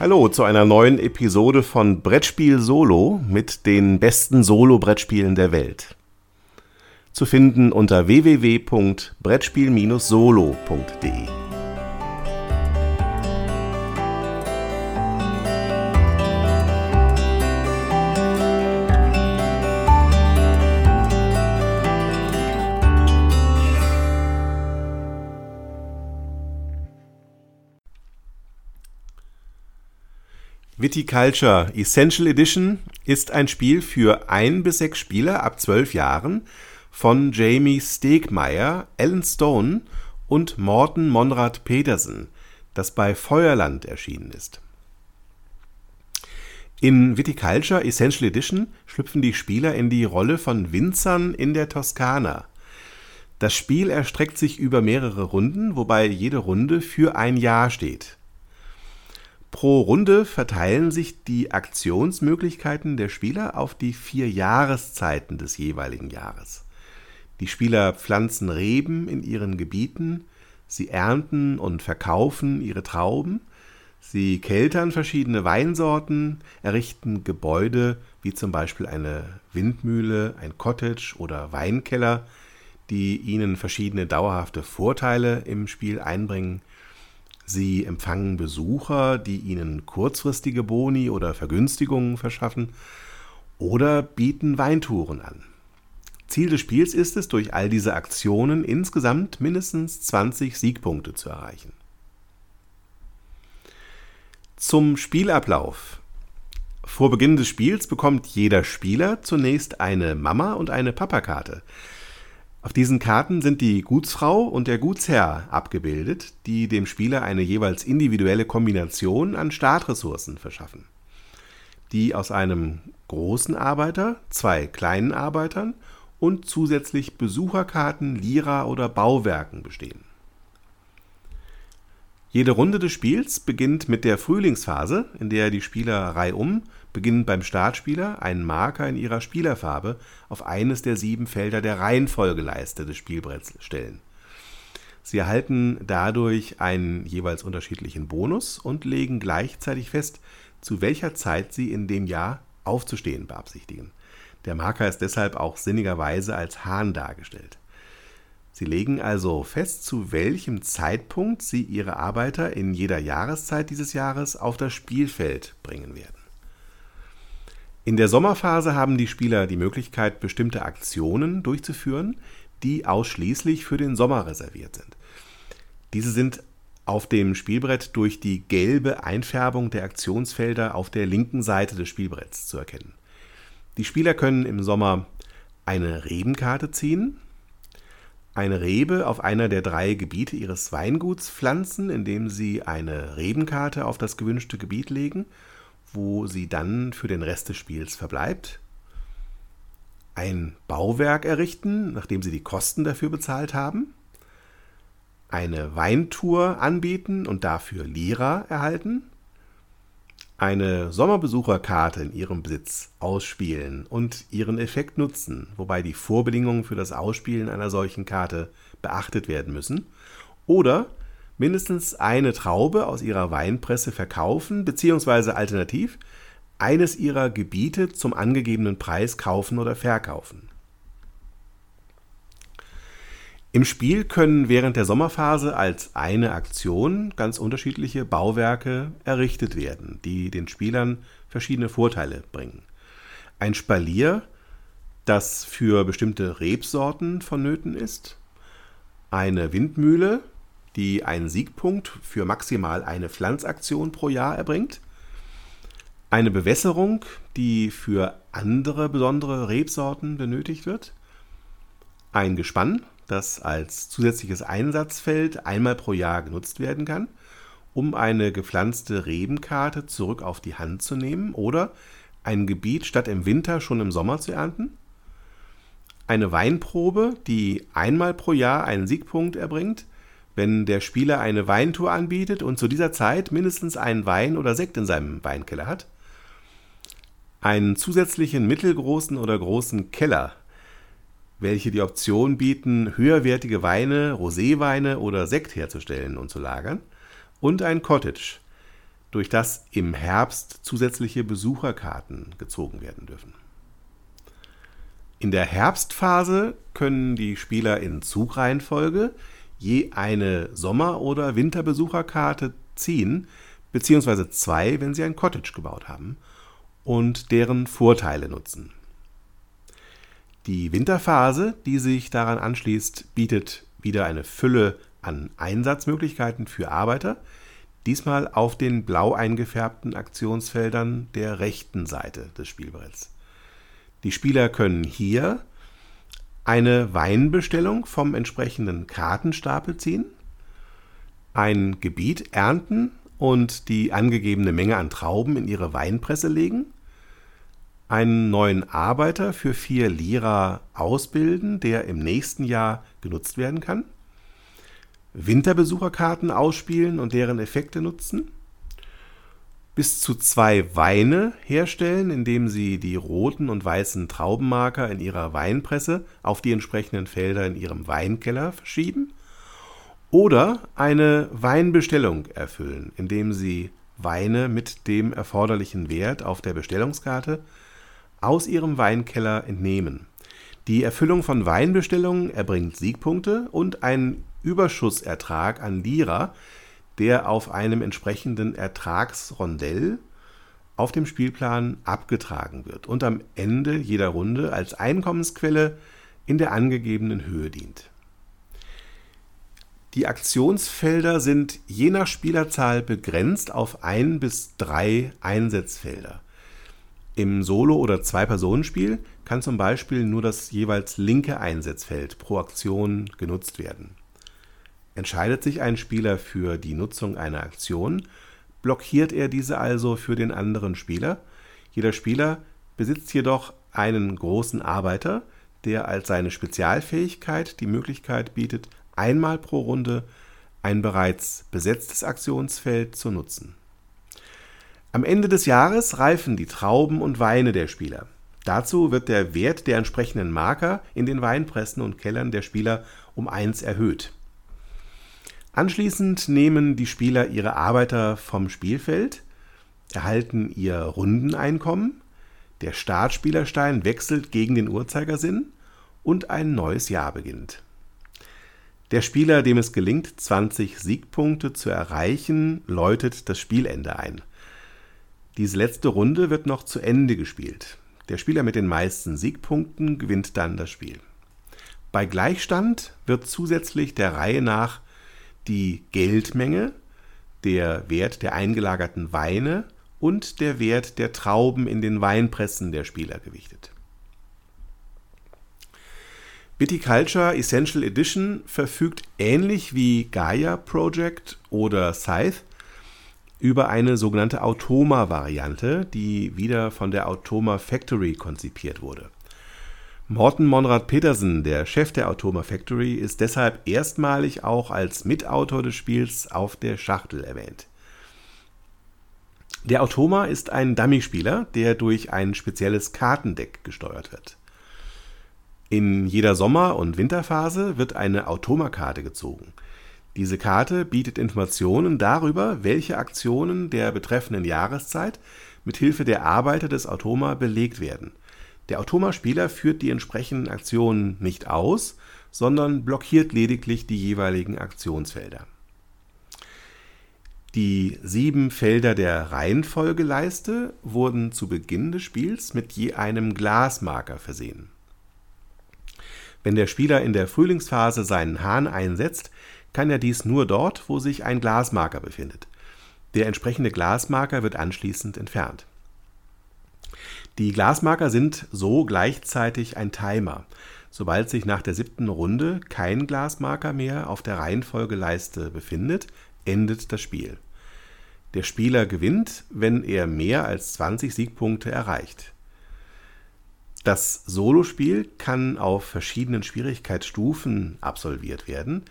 Hallo zu einer neuen Episode von Brettspiel Solo mit den besten Solo-Brettspielen der Welt. Zu finden unter www.brettspiel-solo.de. Viticulture Essential Edition ist ein Spiel für ein bis sechs Spieler ab zwölf Jahren von Jamie Stegmaier, Alan Stone und Morten Monrad Petersen, das bei Feuerland erschienen ist. In Viticulture Essential Edition schlüpfen die Spieler in die Rolle von Winzern in der Toskana. Das Spiel erstreckt sich über mehrere Runden, wobei jede Runde für ein Jahr steht. Pro Runde verteilen sich die Aktionsmöglichkeiten der Spieler auf die vier Jahreszeiten des jeweiligen Jahres. Die Spieler pflanzen Reben in ihren Gebieten, sie ernten und verkaufen ihre Trauben, sie keltern verschiedene Weinsorten, errichten Gebäude wie zum Beispiel eine Windmühle, ein Cottage oder Weinkeller, die ihnen verschiedene dauerhafte Vorteile im Spiel einbringen, Sie empfangen Besucher, die ihnen kurzfristige Boni oder Vergünstigungen verschaffen oder bieten Weintouren an. Ziel des Spiels ist es, durch all diese Aktionen insgesamt mindestens 20 Siegpunkte zu erreichen. Zum Spielablauf. Vor Beginn des Spiels bekommt jeder Spieler zunächst eine Mama- und eine Papakarte. Auf diesen Karten sind die Gutsfrau und der Gutsherr abgebildet, die dem Spieler eine jeweils individuelle Kombination an Startressourcen verschaffen, die aus einem großen Arbeiter, zwei kleinen Arbeitern und zusätzlich Besucherkarten, Lira oder Bauwerken bestehen. Jede Runde des Spiels beginnt mit der Frühlingsphase, in der die Spieler reihum beginnen beim Startspieler einen Marker in ihrer Spielerfarbe auf eines der sieben Felder der Reihenfolgeleiste des Spielbretts stellen. Sie erhalten dadurch einen jeweils unterschiedlichen Bonus und legen gleichzeitig fest, zu welcher Zeit sie in dem Jahr aufzustehen beabsichtigen. Der Marker ist deshalb auch sinnigerweise als Hahn dargestellt. Sie legen also fest, zu welchem Zeitpunkt Sie Ihre Arbeiter in jeder Jahreszeit dieses Jahres auf das Spielfeld bringen werden. In der Sommerphase haben die Spieler die Möglichkeit, bestimmte Aktionen durchzuführen, die ausschließlich für den Sommer reserviert sind. Diese sind auf dem Spielbrett durch die gelbe Einfärbung der Aktionsfelder auf der linken Seite des Spielbretts zu erkennen. Die Spieler können im Sommer eine Rebenkarte ziehen, eine Rebe auf einer der drei Gebiete ihres Weinguts pflanzen, indem sie eine Rebenkarte auf das gewünschte Gebiet legen wo sie dann für den Rest des Spiels verbleibt. Ein Bauwerk errichten, nachdem sie die Kosten dafür bezahlt haben. Eine Weintour anbieten und dafür Lira erhalten. Eine Sommerbesucherkarte in ihrem Besitz ausspielen und ihren Effekt nutzen, wobei die Vorbedingungen für das Ausspielen einer solchen Karte beachtet werden müssen. Oder mindestens eine Traube aus ihrer Weinpresse verkaufen bzw. alternativ eines ihrer Gebiete zum angegebenen Preis kaufen oder verkaufen. Im Spiel können während der Sommerphase als eine Aktion ganz unterschiedliche Bauwerke errichtet werden, die den Spielern verschiedene Vorteile bringen. Ein Spalier, das für bestimmte Rebsorten vonnöten ist, eine Windmühle, die einen Siegpunkt für maximal eine Pflanzaktion pro Jahr erbringt. Eine Bewässerung, die für andere besondere Rebsorten benötigt wird. Ein Gespann, das als zusätzliches Einsatzfeld einmal pro Jahr genutzt werden kann, um eine gepflanzte Rebenkarte zurück auf die Hand zu nehmen oder ein Gebiet statt im Winter schon im Sommer zu ernten. Eine Weinprobe, die einmal pro Jahr einen Siegpunkt erbringt, wenn der Spieler eine Weintour anbietet und zu dieser Zeit mindestens einen Wein oder Sekt in seinem Weinkeller hat, einen zusätzlichen mittelgroßen oder großen Keller, welche die Option bieten, höherwertige Weine, Roséweine oder Sekt herzustellen und zu lagern, und ein Cottage, durch das im Herbst zusätzliche Besucherkarten gezogen werden dürfen. In der Herbstphase können die Spieler in Zugreihenfolge je eine Sommer- oder Winterbesucherkarte ziehen, beziehungsweise zwei, wenn sie ein Cottage gebaut haben, und deren Vorteile nutzen. Die Winterphase, die sich daran anschließt, bietet wieder eine Fülle an Einsatzmöglichkeiten für Arbeiter, diesmal auf den blau eingefärbten Aktionsfeldern der rechten Seite des Spielbretts. Die Spieler können hier eine Weinbestellung vom entsprechenden Kartenstapel ziehen, ein Gebiet ernten und die angegebene Menge an Trauben in ihre Weinpresse legen, einen neuen Arbeiter für vier Lira ausbilden, der im nächsten Jahr genutzt werden kann, Winterbesucherkarten ausspielen und deren Effekte nutzen, bis zu zwei Weine herstellen, indem sie die roten und weißen Traubenmarker in ihrer Weinpresse auf die entsprechenden Felder in ihrem Weinkeller verschieben oder eine Weinbestellung erfüllen, indem sie Weine mit dem erforderlichen Wert auf der Bestellungskarte aus ihrem Weinkeller entnehmen. Die Erfüllung von Weinbestellungen erbringt Siegpunkte und einen Überschussertrag an Lira, der auf einem entsprechenden Ertragsrondell auf dem Spielplan abgetragen wird und am Ende jeder Runde als Einkommensquelle in der angegebenen Höhe dient. Die Aktionsfelder sind je nach Spielerzahl begrenzt auf ein bis drei Einsetzfelder. Im Solo- oder Zwei-Personen-Spiel kann zum Beispiel nur das jeweils linke Einsetzfeld pro Aktion genutzt werden. Entscheidet sich ein Spieler für die Nutzung einer Aktion, blockiert er diese also für den anderen Spieler. Jeder Spieler besitzt jedoch einen großen Arbeiter, der als seine Spezialfähigkeit die Möglichkeit bietet, einmal pro Runde ein bereits besetztes Aktionsfeld zu nutzen. Am Ende des Jahres reifen die Trauben und Weine der Spieler. Dazu wird der Wert der entsprechenden Marker in den Weinpressen und Kellern der Spieler um eins erhöht. Anschließend nehmen die Spieler ihre Arbeiter vom Spielfeld, erhalten ihr Rundeneinkommen, der Startspielerstein wechselt gegen den Uhrzeigersinn und ein neues Jahr beginnt. Der Spieler, dem es gelingt, 20 Siegpunkte zu erreichen, läutet das Spielende ein. Diese letzte Runde wird noch zu Ende gespielt. Der Spieler mit den meisten Siegpunkten gewinnt dann das Spiel. Bei Gleichstand wird zusätzlich der Reihe nach die Geldmenge, der Wert der eingelagerten Weine und der Wert der Trauben in den Weinpressen der Spieler gewichtet. Viticulture Essential Edition verfügt ähnlich wie Gaia Project oder Scythe über eine sogenannte Automa-Variante, die wieder von der Automa Factory konzipiert wurde. Morten Monrad Petersen, der Chef der Automa Factory, ist deshalb erstmalig auch als Mitautor des Spiels auf der Schachtel erwähnt. Der Automa ist ein Dummy-Spieler, der durch ein spezielles Kartendeck gesteuert wird. In jeder Sommer- und Winterphase wird eine Automa-Karte gezogen. Diese Karte bietet Informationen darüber, welche Aktionen der betreffenden Jahreszeit mit Hilfe der Arbeiter des Automa belegt werden. Der Automa-Spieler führt die entsprechenden Aktionen nicht aus, sondern blockiert lediglich die jeweiligen Aktionsfelder. Die sieben Felder der Reihenfolgeleiste wurden zu Beginn des Spiels mit je einem Glasmarker versehen. Wenn der Spieler in der Frühlingsphase seinen Hahn einsetzt, kann er dies nur dort, wo sich ein Glasmarker befindet. Der entsprechende Glasmarker wird anschließend entfernt. Die Glasmarker sind so gleichzeitig ein Timer. Sobald sich nach der siebten Runde kein Glasmarker mehr auf der Reihenfolgeleiste befindet, endet das Spiel. Der Spieler gewinnt, wenn er mehr als 20 Siegpunkte erreicht. Das Solospiel kann auf verschiedenen Schwierigkeitsstufen absolviert werden,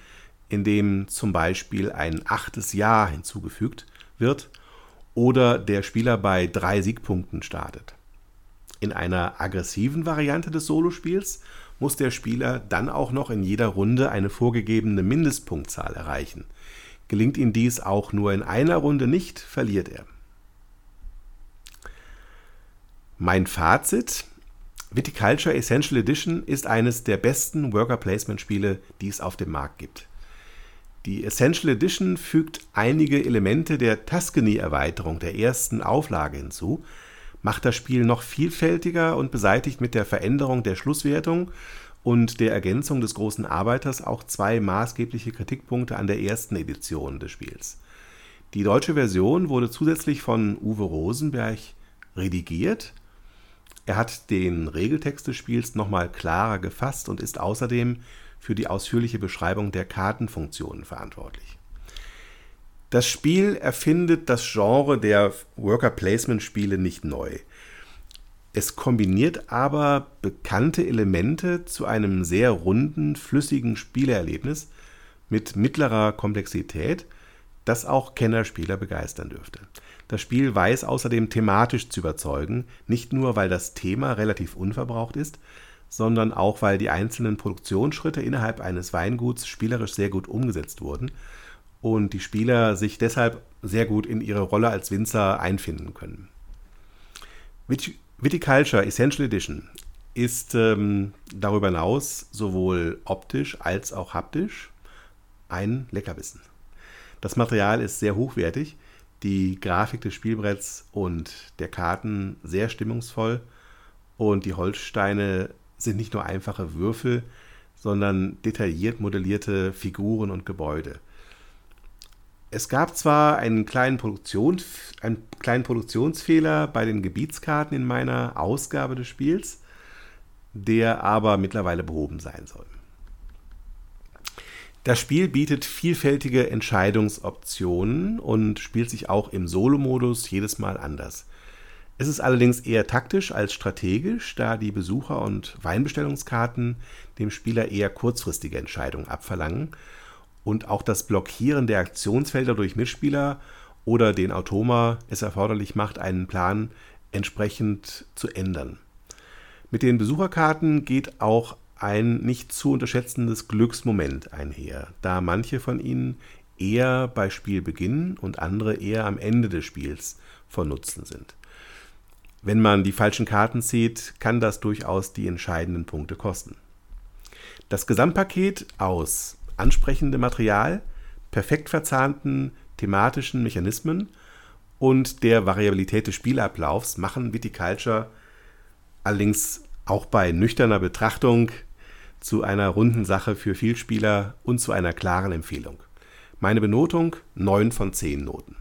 indem zum Beispiel ein achtes Jahr hinzugefügt wird oder der Spieler bei drei Siegpunkten startet. In einer aggressiven Variante des Solospiels muss der Spieler dann auch noch in jeder Runde eine vorgegebene Mindestpunktzahl erreichen. Gelingt ihm dies auch nur in einer Runde nicht, verliert er. Mein Fazit: Viticulture Essential Edition ist eines der besten Worker Placement Spiele, die es auf dem Markt gibt. Die Essential Edition fügt einige Elemente der Tuscany-Erweiterung der ersten Auflage hinzu, macht das Spiel noch vielfältiger und beseitigt mit der Veränderung der Schlusswertung und der Ergänzung des großen Arbeiters auch zwei maßgebliche Kritikpunkte an der ersten Edition des Spiels. Die deutsche Version wurde zusätzlich von Uwe Rosenberg redigiert er hat den Regeltext des Spiels nochmal klarer gefasst und ist außerdem für die ausführliche Beschreibung der Kartenfunktionen verantwortlich. Das Spiel erfindet das Genre der Worker-Placement-Spiele nicht neu. Es kombiniert aber bekannte Elemente zu einem sehr runden, flüssigen Spielerlebnis mit mittlerer Komplexität, das auch Kennerspieler begeistern dürfte. Das Spiel weiß außerdem thematisch zu überzeugen, nicht nur weil das Thema relativ unverbraucht ist, sondern auch weil die einzelnen Produktionsschritte innerhalb eines Weinguts spielerisch sehr gut umgesetzt wurden und die Spieler sich deshalb sehr gut in ihre Rolle als Winzer einfinden können. Viticulture Essential Edition ist ähm, darüber hinaus sowohl optisch als auch haptisch ein Leckerbissen. Das Material ist sehr hochwertig die Grafik des Spielbretts und der Karten sehr stimmungsvoll und die Holzsteine sind nicht nur einfache Würfel, sondern detailliert modellierte Figuren und Gebäude. Es gab zwar einen kleinen, Produktions, einen kleinen Produktionsfehler bei den Gebietskarten in meiner Ausgabe des Spiels, der aber mittlerweile behoben sein soll. Das Spiel bietet vielfältige Entscheidungsoptionen und spielt sich auch im Solo-Modus jedes Mal anders. Es ist allerdings eher taktisch als strategisch, da die Besucher- und Weinbestellungskarten dem Spieler eher kurzfristige Entscheidungen abverlangen und auch das Blockieren der Aktionsfelder durch Mitspieler oder den Automa es erforderlich macht, einen Plan entsprechend zu ändern. Mit den Besucherkarten geht auch ein nicht zu unterschätzendes Glücksmoment einher, da manche von ihnen eher bei Spielbeginn und andere eher am Ende des Spiels von Nutzen sind. Wenn man die falschen Karten zieht, kann das durchaus die entscheidenden Punkte kosten. Das Gesamtpaket aus ansprechendem Material, perfekt verzahnten thematischen Mechanismen und der Variabilität des Spielablaufs machen Viticulture allerdings auch bei nüchterner Betrachtung zu einer runden Sache für Vielspieler und zu einer klaren Empfehlung. Meine Benotung 9 von 10 Noten.